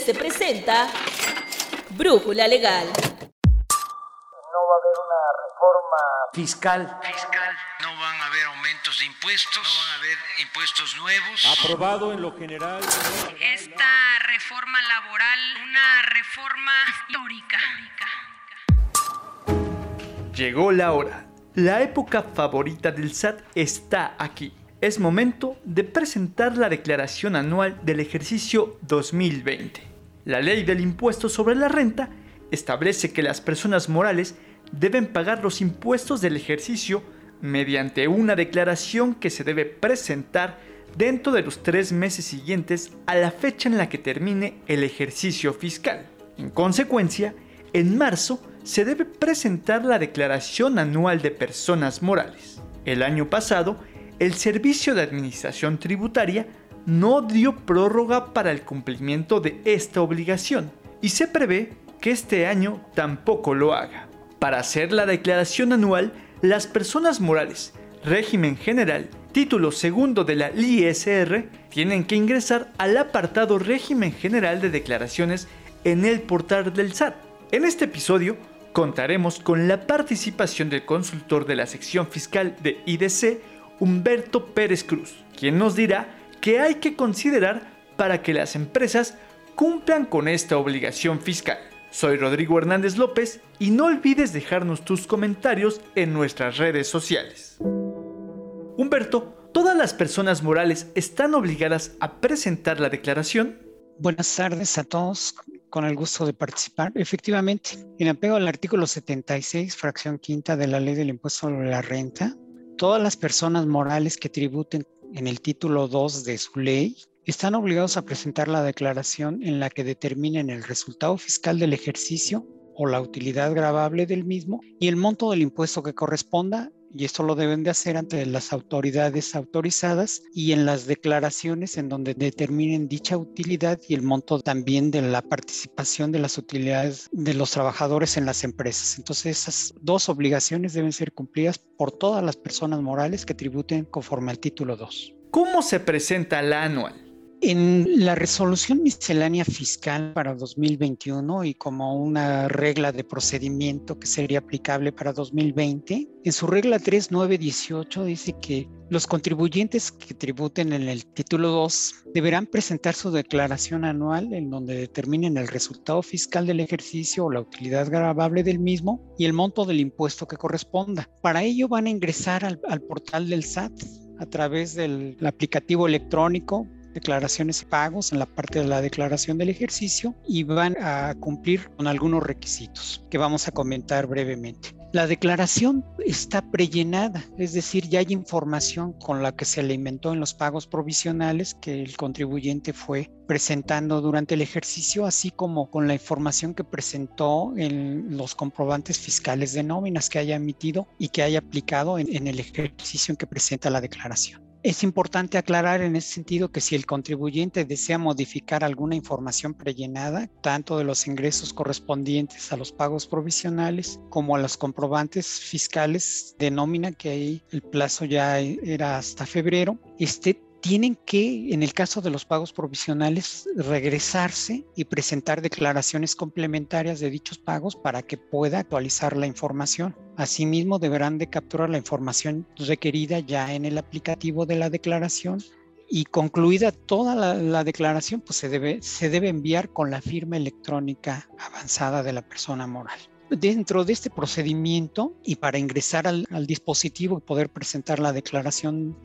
se presenta Brújula Legal. No va a haber una reforma fiscal. Fiscal. No van a haber aumentos de impuestos. No van a haber impuestos nuevos. Aprobado en lo general. Esta reforma laboral, una reforma histórica. Llegó la hora. La época favorita del SAT está aquí. Es momento de presentar la declaración anual del ejercicio 2020. La ley del impuesto sobre la renta establece que las personas morales deben pagar los impuestos del ejercicio mediante una declaración que se debe presentar dentro de los tres meses siguientes a la fecha en la que termine el ejercicio fiscal. En consecuencia, en marzo se debe presentar la declaración anual de personas morales. El año pasado, el Servicio de Administración Tributaria no dio prórroga para el cumplimiento de esta obligación y se prevé que este año tampoco lo haga. Para hacer la declaración anual, las personas morales, régimen general, título segundo de la ISR, tienen que ingresar al apartado régimen general de declaraciones en el portal del SAT. En este episodio contaremos con la participación del consultor de la sección fiscal de IDC, Humberto Pérez Cruz, quien nos dirá que hay que considerar para que las empresas cumplan con esta obligación fiscal. Soy Rodrigo Hernández López y no olvides dejarnos tus comentarios en nuestras redes sociales. Humberto, ¿todas las personas morales están obligadas a presentar la declaración? Buenas tardes a todos, con el gusto de participar. Efectivamente, en apego al artículo 76, fracción quinta de la ley del impuesto sobre la renta, todas las personas morales que tributen en el título 2 de su ley, están obligados a presentar la declaración en la que determinen el resultado fiscal del ejercicio o la utilidad grabable del mismo y el monto del impuesto que corresponda y esto lo deben de hacer ante las autoridades autorizadas y en las declaraciones en donde determinen dicha utilidad y el monto también de la participación de las utilidades de los trabajadores en las empresas. Entonces esas dos obligaciones deben ser cumplidas por todas las personas morales que tributen conforme al título 2. ¿Cómo se presenta la anual? En la resolución miscelánea fiscal para 2021 y como una regla de procedimiento que sería aplicable para 2020, en su regla 3918 dice que los contribuyentes que tributen en el título 2 deberán presentar su declaración anual en donde determinen el resultado fiscal del ejercicio o la utilidad grabable del mismo y el monto del impuesto que corresponda. Para ello van a ingresar al, al portal del SAT a través del aplicativo electrónico declaraciones y pagos en la parte de la declaración del ejercicio y van a cumplir con algunos requisitos que vamos a comentar brevemente. La declaración está prellenada, es decir, ya hay información con la que se alimentó en los pagos provisionales que el contribuyente fue presentando durante el ejercicio, así como con la información que presentó en los comprobantes fiscales de nóminas que haya emitido y que haya aplicado en, en el ejercicio en que presenta la declaración. Es importante aclarar en ese sentido que si el contribuyente desea modificar alguna información prellenada, tanto de los ingresos correspondientes a los pagos provisionales como a los comprobantes fiscales de nómina, que ahí el plazo ya era hasta febrero, este tienen que, en el caso de los pagos provisionales, regresarse y presentar declaraciones complementarias de dichos pagos para que pueda actualizar la información. Asimismo, deberán de capturar la información requerida ya en el aplicativo de la declaración y concluida toda la, la, declaración, pues se debe, se debe enviar con la firma electrónica avanzada de la persona moral dentro de este procedimiento y para ingresar al, al, dispositivo y poder presentar la declaración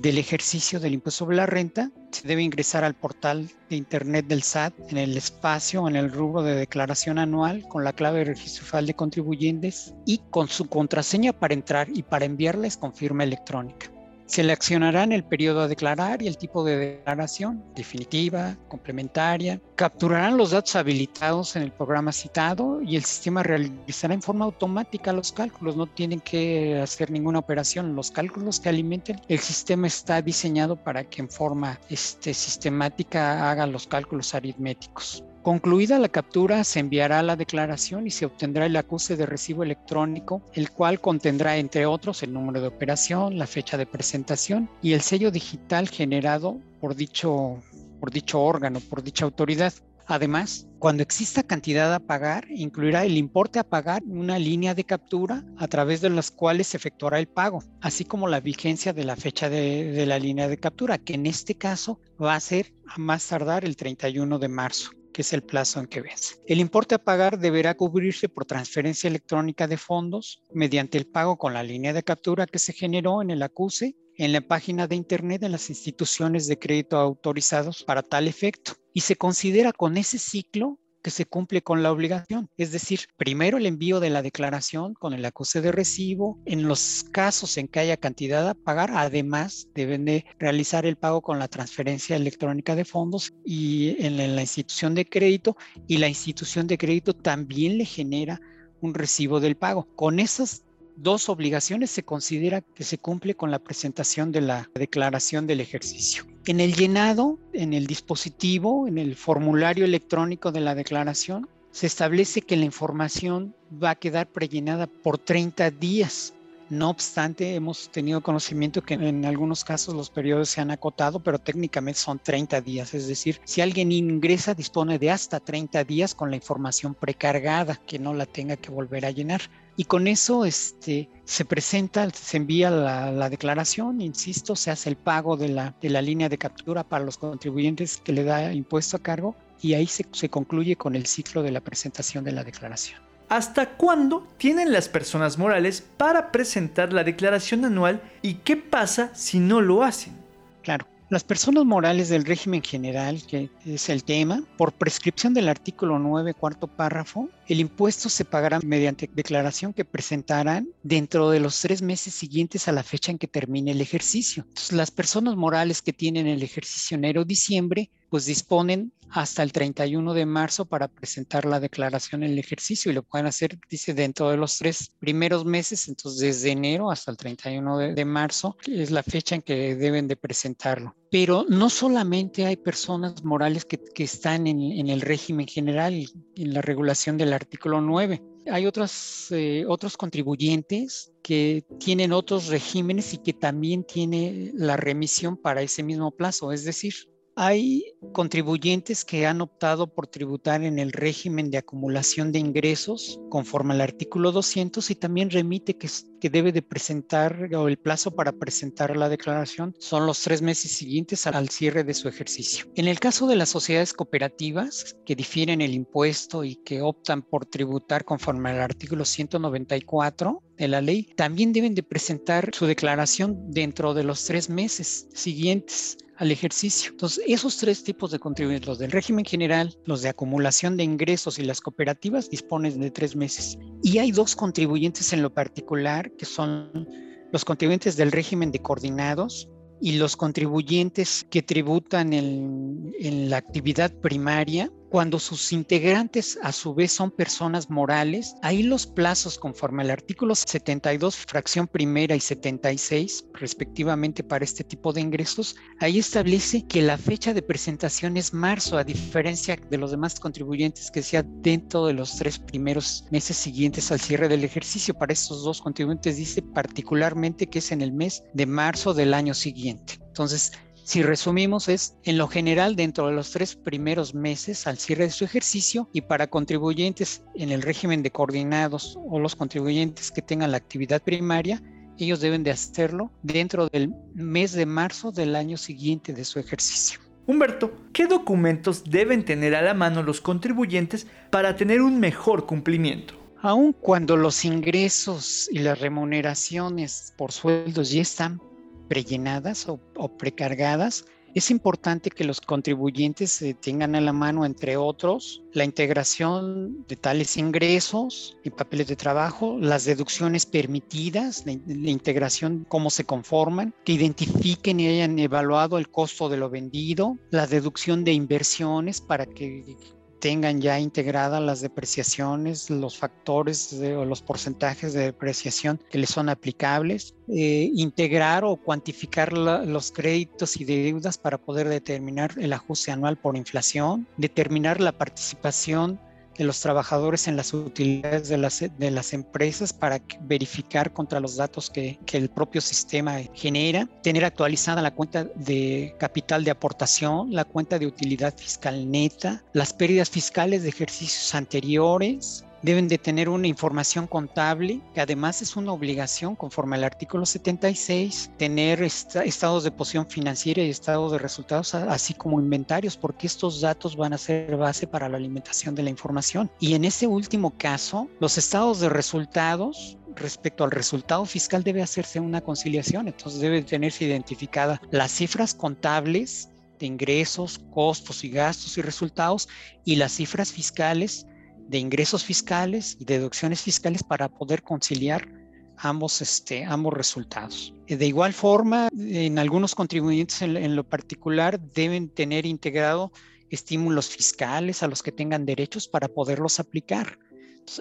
del ejercicio del impuesto sobre la renta, se debe ingresar al portal de internet del SAT en el espacio, en el rubro de declaración anual con la clave federal de contribuyentes y con su contraseña para entrar y para enviarles con firma electrónica. Seleccionarán el periodo a declarar y el tipo de declaración, definitiva, complementaria. Capturarán los datos habilitados en el programa citado y el sistema realizará en forma automática los cálculos. No tienen que hacer ninguna operación. Los cálculos que alimenten, el sistema está diseñado para que en forma este, sistemática haga los cálculos aritméticos. Concluida la captura, se enviará la declaración y se obtendrá el acuse de recibo electrónico, el cual contendrá, entre otros, el número de operación, la fecha de presentación y el sello digital generado por dicho, por dicho órgano, por dicha autoridad. Además, cuando exista cantidad a pagar, incluirá el importe a pagar una línea de captura a través de las cuales se efectuará el pago, así como la vigencia de la fecha de, de la línea de captura, que en este caso va a ser a más tardar el 31 de marzo que es el plazo en que vence. El importe a pagar deberá cubrirse por transferencia electrónica de fondos mediante el pago con la línea de captura que se generó en el acuse en la página de Internet de las instituciones de crédito autorizados para tal efecto y se considera con ese ciclo que se cumple con la obligación. Es decir, primero el envío de la declaración con el acuse de recibo. En los casos en que haya cantidad a pagar, además deben de realizar el pago con la transferencia electrónica de fondos y en la institución de crédito y la institución de crédito también le genera un recibo del pago. Con esas dos obligaciones se considera que se cumple con la presentación de la declaración del ejercicio. En el llenado, en el dispositivo, en el formulario electrónico de la declaración, se establece que la información va a quedar prellenada por 30 días. No obstante, hemos tenido conocimiento que en algunos casos los periodos se han acotado, pero técnicamente son 30 días. Es decir, si alguien ingresa, dispone de hasta 30 días con la información precargada, que no la tenga que volver a llenar. Y con eso este, se presenta, se envía la, declaración, insisto, se hace el pago de la, de la línea de captura para los contribuyentes que le da impuesto a cargo y ahí se, se concluye con el ciclo de la presentación de la declaración. ¿Hasta cuándo tienen las personas morales para presentar la declaración anual y qué pasa si no lo hacen? Claro, las personas morales del régimen general, que es el tema, por prescripción del artículo 9, cuarto párrafo, el impuesto se pagará mediante declaración que presentarán dentro de los tres meses siguientes a la fecha en que termine el ejercicio. Las personas morales que tienen el ejercicio enero-diciembre, pues disponen hasta el 31 de marzo para presentar la declaración en el ejercicio y lo pueden hacer, dice, dentro de los tres primeros meses, entonces desde enero hasta el 31 de, marzo, es la fecha en que deben de presentarlo. Pero no solamente hay personas morales que, están en, en, el régimen general, en la regulación del artículo 9. Hay otros, eh, otros contribuyentes que tienen otros regímenes y que también tiene la remisión para ese mismo plazo. Es decir, hay contribuyentes que han optado por tributar en el régimen de acumulación de ingresos conforme al artículo 200 y también remite que, que debe de presentar o el plazo para presentar la declaración son los tres meses siguientes al cierre de su ejercicio. En el caso de las sociedades cooperativas que difieren el impuesto y que optan por tributar conforme al artículo 194, de la ley, también deben de presentar su declaración dentro de los tres meses siguientes al ejercicio. Entonces, esos tres tipos de contribuyentes, los del régimen general, los de acumulación de ingresos y las cooperativas, disponen de tres meses. Y hay dos contribuyentes en lo particular, que son los contribuyentes del régimen de coordinados y los contribuyentes que tributan en, en la actividad primaria cuando sus integrantes a su vez son personas morales, ahí los plazos conforme al artículo 72, fracción primera y 76, respectivamente para este tipo de ingresos, ahí establece que la fecha de presentación es marzo, a diferencia de los demás contribuyentes que sea dentro de los tres primeros meses siguientes al cierre del ejercicio. Para estos dos contribuyentes dice particularmente que es en el mes de marzo del año siguiente. Entonces, si resumimos, es en lo general dentro de los tres primeros meses al cierre de su ejercicio y para contribuyentes en el régimen de coordinados o los contribuyentes que tengan la actividad primaria, ellos deben de hacerlo dentro del mes de marzo del año siguiente de su ejercicio. Humberto, ¿qué documentos deben tener a la mano los contribuyentes para tener un mejor cumplimiento? Aun cuando los ingresos y las remuneraciones por sueldos ya están prellenadas o, precargadas, es importante que los contribuyentes tengan a la mano, entre otros, la integración de tales ingresos y papeles de trabajo, las deducciones permitidas, la, la, integración, cómo se conforman, que identifiquen y hayan evaluado el costo de lo vendido, la deducción de inversiones para que tengan ya integradas las depreciaciones, los factores o los porcentajes de depreciación que les son aplicables, eh, integrar o cuantificar los créditos y deudas para poder determinar el ajuste anual por inflación, determinar la participación de los trabajadores en las utilidades de las, de las empresas para verificar contra los datos que, que el propio sistema genera, tener actualizada la cuenta de capital de aportación, la cuenta de utilidad fiscal neta, las pérdidas fiscales de ejercicios anteriores, deben de tener una información contable, que además es una obligación conforme al artículo 76, tener estados de posición financiera y estados de resultados, así como inventarios, porque estos datos van a ser base para la alimentación de la información. Y en este último caso, los estados de resultados respecto al resultado fiscal debe hacerse una conciliación, entonces debe tenerse identificada las cifras contables de ingresos, costos y gastos y resultados y las cifras fiscales de ingresos fiscales y deducciones fiscales para poder conciliar ambos, este, ambos resultados. De igual forma, en algunos contribuyentes en, lo particular deben tener integrado estímulos fiscales a los que tengan derechos para poderlos aplicar.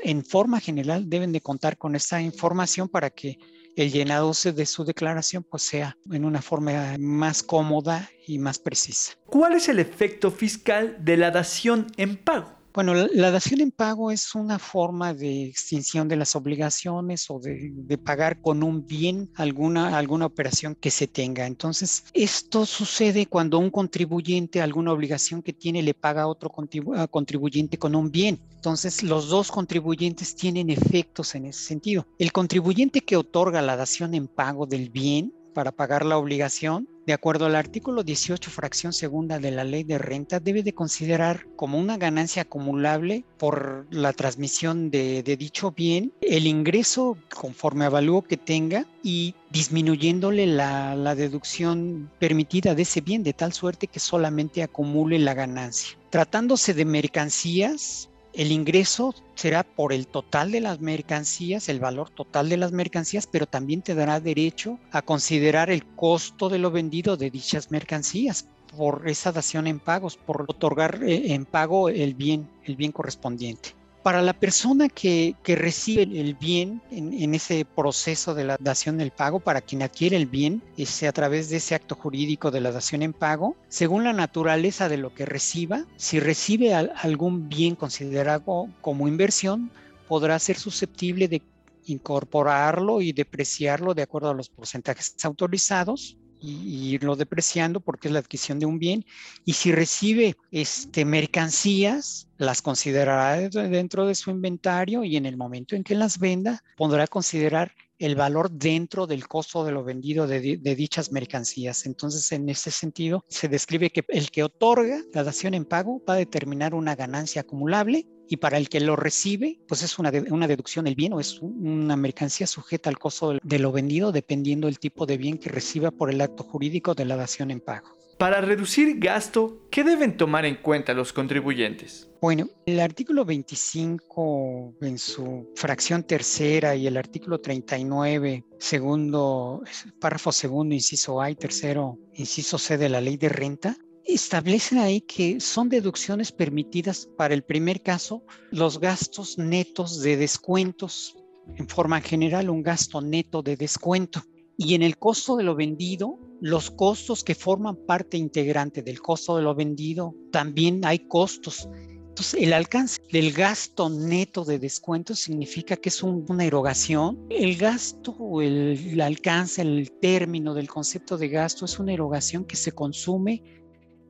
en forma general deben de contar con esta información para que el llenado de su declaración pues sea en una forma más cómoda y más precisa. ¿Cuál es el efecto fiscal de la dación en pago? Bueno, la, dación en pago es una forma de extinción de las obligaciones o de, pagar con un bien alguna, alguna operación que se tenga. Entonces, esto sucede cuando un contribuyente alguna obligación que tiene le paga a otro contribuyente con un bien. Entonces, los dos contribuyentes tienen efectos en ese sentido. El contribuyente que otorga la dación en pago del bien para pagar la obligación, de acuerdo al artículo 18, fracción segunda de la ley de renta, debe de considerar como una ganancia acumulable por la transmisión de, dicho bien el ingreso conforme avalúo que tenga y disminuyéndole la, la deducción permitida de ese bien de tal suerte que solamente acumule la ganancia. Tratándose de mercancías, el ingreso será por el total de las mercancías, el valor total de las mercancías, pero también te dará derecho a considerar el costo de lo vendido de dichas mercancías por esa dación en pagos, por otorgar eh, en pago el bien, el bien correspondiente para la persona que, recibe el bien en, ese proceso de la dación del pago, para quien adquiere el bien, a través de ese acto jurídico de la dación en pago, según la naturaleza de lo que reciba, si recibe algún bien considerado como inversión, podrá ser susceptible de incorporarlo y depreciarlo de acuerdo a los porcentajes autorizados y, irlo depreciando porque es la adquisición de un bien. Y si recibe este, mercancías, las considerará dentro de su inventario y en el momento en que las venda, podrá considerar el valor dentro del costo de lo vendido de, de, dichas mercancías. Entonces, en ese sentido, se describe que el que otorga la dación en pago va a determinar una ganancia acumulable y para el que lo recibe, pues es una, una deducción del bien o es una mercancía sujeta al costo de lo vendido dependiendo del tipo de bien que reciba por el acto jurídico de la dación en pago. Para reducir gasto, ¿qué deben tomar en cuenta los contribuyentes? Bueno, el artículo 25 en su fracción tercera y el artículo 39, segundo, párrafo segundo, inciso A y tercero, inciso C de la ley de renta, establecen ahí que son deducciones permitidas para el primer caso los gastos netos de descuentos, en forma general un gasto neto de descuento. Y en el costo de lo vendido, los costos que forman parte integrante del costo de lo vendido, también hay costos. Entonces, el alcance del gasto neto de descuento significa que es una erogación. El gasto o el alcance, el término del concepto de gasto es una erogación que se consume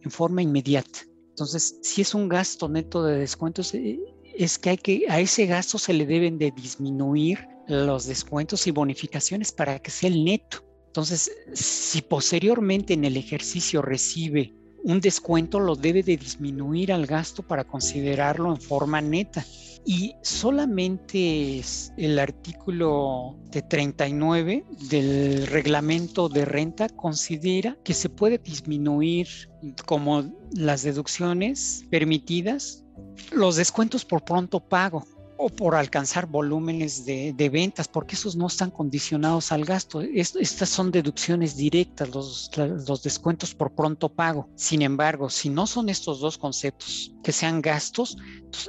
en forma inmediata. Entonces, si es un gasto neto de descuentos, eh, es que, hay que a ese gasto se le deben de disminuir los descuentos y bonificaciones para que sea el neto. Entonces, si posteriormente en el ejercicio recibe un descuento, lo debe de disminuir al gasto para considerarlo en forma neta. Y solamente el artículo de 39 del reglamento de renta considera que se puede disminuir como las deducciones permitidas los descuentos por pronto pago o por alcanzar volúmenes de, ventas, porque esos no están condicionados al gasto. estas son deducciones directas, los, los descuentos por pronto pago. Sin embargo, si no son estos dos conceptos que sean gastos,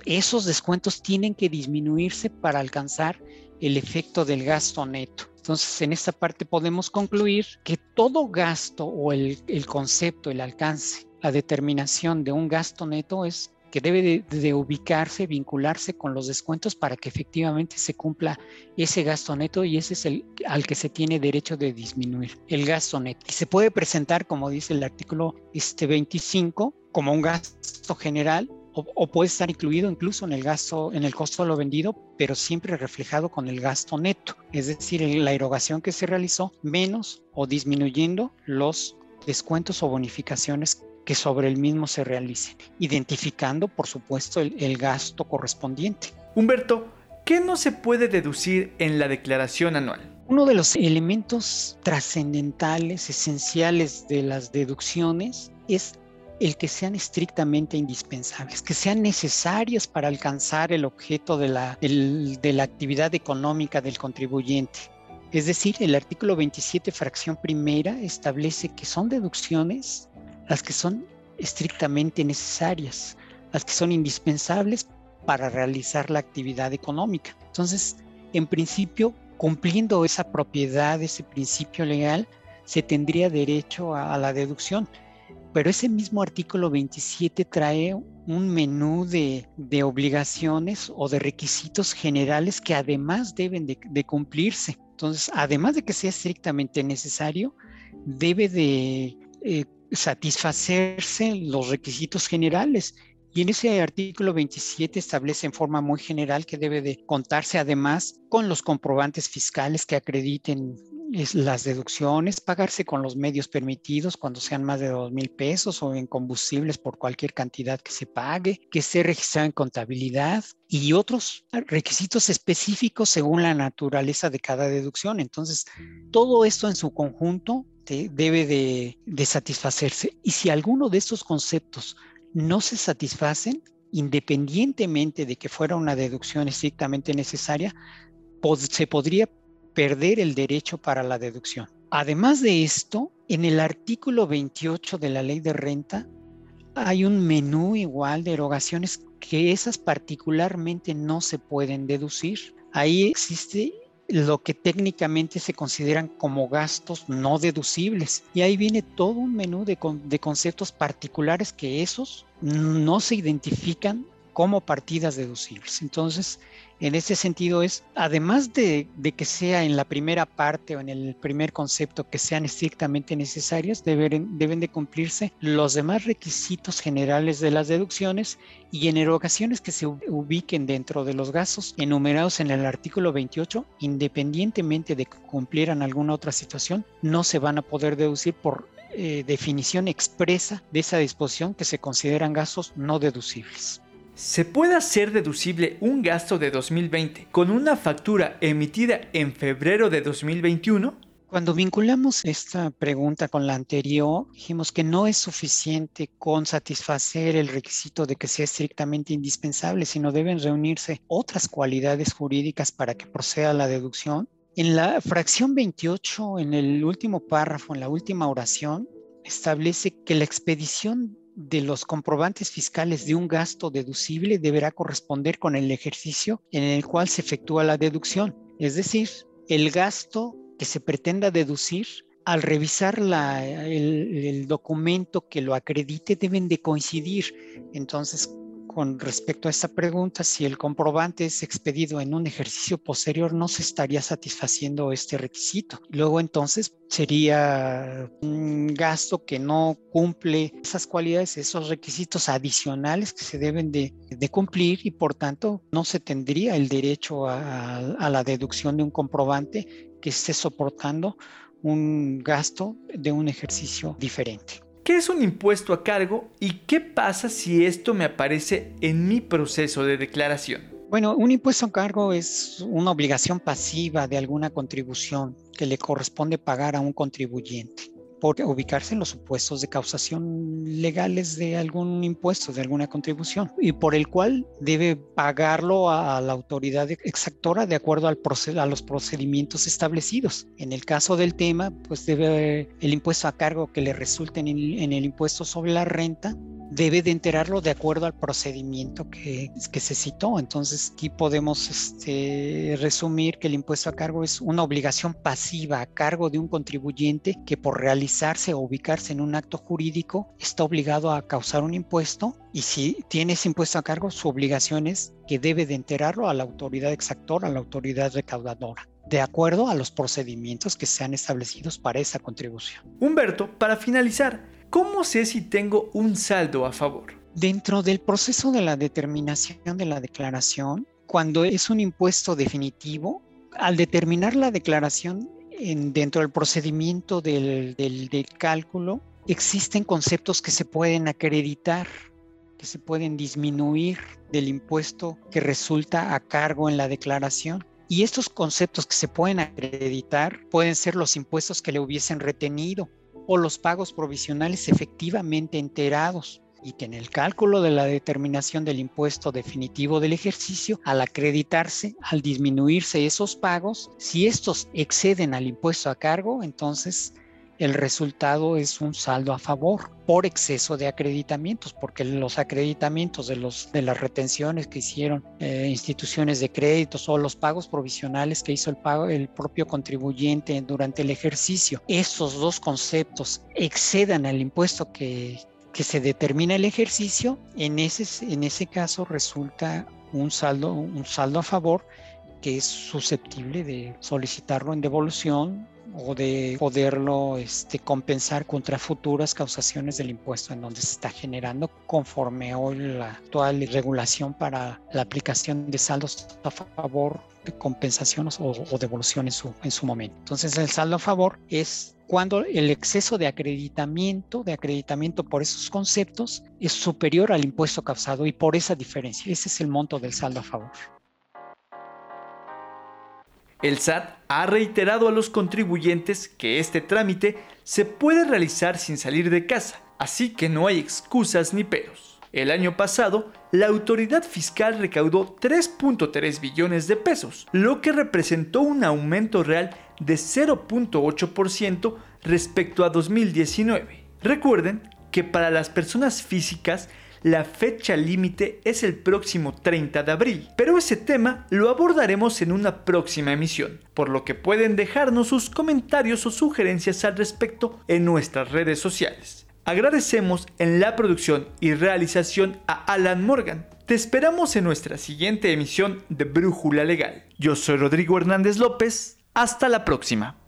esos descuentos tienen que disminuirse para alcanzar el efecto del gasto neto. Entonces, en esta parte podemos concluir que todo gasto o el, el concepto, el alcance, la determinación de un gasto neto es debe de, ubicarse, vincularse con los descuentos para que efectivamente se cumpla ese gasto neto y ese es al que se tiene derecho de disminuir, el gasto neto. Y se puede presentar, como dice el artículo este 25, como un gasto general o, puede estar incluido incluso en el gasto, en el costo de lo vendido, pero siempre reflejado con el gasto neto, es decir, la erogación que se realizó menos o disminuyendo los descuentos o bonificaciones que sobre el mismo se realicen, identificando, por supuesto, el, gasto correspondiente. Humberto, ¿qué no se puede deducir en la declaración anual? Uno de los elementos trascendentales, esenciales de las deducciones es el que sean estrictamente indispensables, que sean necesarias para alcanzar el objeto de la, de la actividad económica del contribuyente. Es decir, el artículo 27, fracción primera, establece que son deducciones las que son estrictamente necesarias, las que son indispensables para realizar la actividad económica. Entonces, en principio, cumpliendo esa propiedad, ese principio legal, se tendría derecho a, la deducción. Pero ese mismo artículo 27 trae un menú de, obligaciones o de requisitos generales que además deben de, de cumplirse. Entonces, además de que sea estrictamente necesario, debe de eh, satisfacerse los requisitos generales. Y en ese artículo 27 establece en forma muy general que debe de contarse además con los comprobantes fiscales que acrediten las deducciones, pagarse con los medios permitidos cuando sean más de dos mil pesos o en combustibles por cualquier cantidad que se pague, que esté registrado en contabilidad y otros requisitos específicos según la naturaleza de cada deducción. Entonces, todo esto en su conjunto debe de, satisfacerse. Y si alguno de estos conceptos no se satisfacen, independientemente de que fuera una deducción estrictamente necesaria, se podría perder el derecho para la deducción. Además de esto, en el artículo 28 de la ley de renta hay un menú igual de erogaciones que esas particularmente no se pueden deducir. Ahí existe lo que técnicamente se consideran como gastos no deducibles. Y ahí viene todo un menú de, de, conceptos particulares que esos no se identifican como partidas deducibles. Entonces, en ese sentido es, además de, que sea en la primera parte o en el primer concepto que sean estrictamente necesarias, deben, deben de cumplirse los demás requisitos generales de las deducciones y en erogaciones que se ubiquen dentro de los gastos enumerados en el artículo 28, independientemente de que cumplieran alguna otra situación, no se van a poder deducir por eh, definición expresa de esa disposición que se consideran gastos no deducibles. ¿Se puede hacer deducible un gasto de 2020 con una factura emitida en febrero de 2021? Cuando vinculamos esta pregunta con la anterior, dijimos que no es suficiente con satisfacer el requisito de que sea estrictamente indispensable, sino deben reunirse otras cualidades jurídicas para que proceda la deducción. En la fracción 28, en el último párrafo, en la última oración, establece que la expedición de los comprobantes fiscales de un gasto deducible deberá corresponder con el ejercicio en el cual se efectúa la deducción. Es decir, el gasto que se pretenda deducir, al revisar el, el documento que lo acredite, deben de coincidir. Entonces, con respecto a esta pregunta, si el comprobante es expedido en un ejercicio posterior, no se estaría satisfaciendo este requisito. Luego entonces sería un gasto que no cumple esas cualidades, esos requisitos adicionales que se deben de, cumplir y por tanto no se tendría el derecho a la deducción de un comprobante que esté soportando un gasto de un ejercicio diferente. ¿Qué es un impuesto a cargo y qué pasa si esto me aparece en mi proceso de declaración? Bueno, un impuesto a cargo es una obligación pasiva de alguna contribución que le corresponde pagar a un contribuyente por ubicarse en los supuestos de causación legales de algún impuesto, de alguna contribución, y por el cual debe pagarlo a, la autoridad exactora de acuerdo al a los procedimientos establecidos. En el caso del tema, pues debe el impuesto a cargo que le resulte en el, en el impuesto sobre la renta debe de enterarlo de acuerdo al procedimiento que, se citó. Entonces aquí podemos este, resumir que el impuesto a cargo es una obligación pasiva a cargo de un contribuyente que por realizarse o ubicarse en un acto jurídico está obligado a causar un impuesto y si tiene ese impuesto a cargo, su obligación es que debe de enterarlo a la autoridad exactora, a la autoridad recaudadora de acuerdo a los procedimientos que sean establecidos para esa contribución. Humberto, para finalizar, ¿cómo sé si tengo un saldo a favor? Dentro del proceso de la determinación de la declaración, cuando es un impuesto definitivo, al determinar la declaración en, dentro del procedimiento del cálculo, existen conceptos que se pueden acreditar, que se pueden disminuir del impuesto que resulta a cargo en la declaración. Y estos conceptos que se pueden acreditar pueden ser los impuestos que le hubiesen retenido o los pagos provisionales efectivamente enterados y que en el cálculo de la determinación del impuesto definitivo del ejercicio, al acreditarse, al disminuirse esos pagos, si estos exceden al impuesto a cargo, entonces el resultado es un saldo a favor por exceso de acreditamientos, porque los acreditamientos de, los, de las retenciones que hicieron eh, instituciones de créditos o los pagos provisionales que hizo el, pago, el propio contribuyente durante el ejercicio, esos dos conceptos excedan al impuesto que, que se determina el ejercicio, en ese, en ese caso resulta un saldo, un saldo a favor que es susceptible de solicitarlo en devolución o de poderlo este, compensar contra futuras causaciones del impuesto en donde se está generando conforme hoy la actual regulación para la aplicación de saldos a favor de compensación o, o devolución en su, en su momento. Entonces el saldo a favor es cuando el exceso de acreditamiento, de acreditamiento por esos conceptos, es superior al impuesto causado y por esa diferencia. Ese es el monto del saldo a favor. El SAT ha reiterado a los contribuyentes que este trámite se puede realizar sin salir de casa, así que no hay excusas ni peros. El año pasado, la autoridad fiscal recaudó 3.3 billones de pesos, lo que representó un aumento real de 0.8% respecto a 2019. Recuerden que para las personas físicas la fecha límite es el próximo 30 de abril, pero ese tema lo abordaremos en una próxima emisión, por lo que pueden dejarnos sus comentarios o sugerencias al respecto en nuestras redes sociales. Agradecemos en la producción y realización a Alan Morgan. Te esperamos en nuestra siguiente emisión de Brújula Legal. Yo soy Rodrigo Hernández López. Hasta la próxima.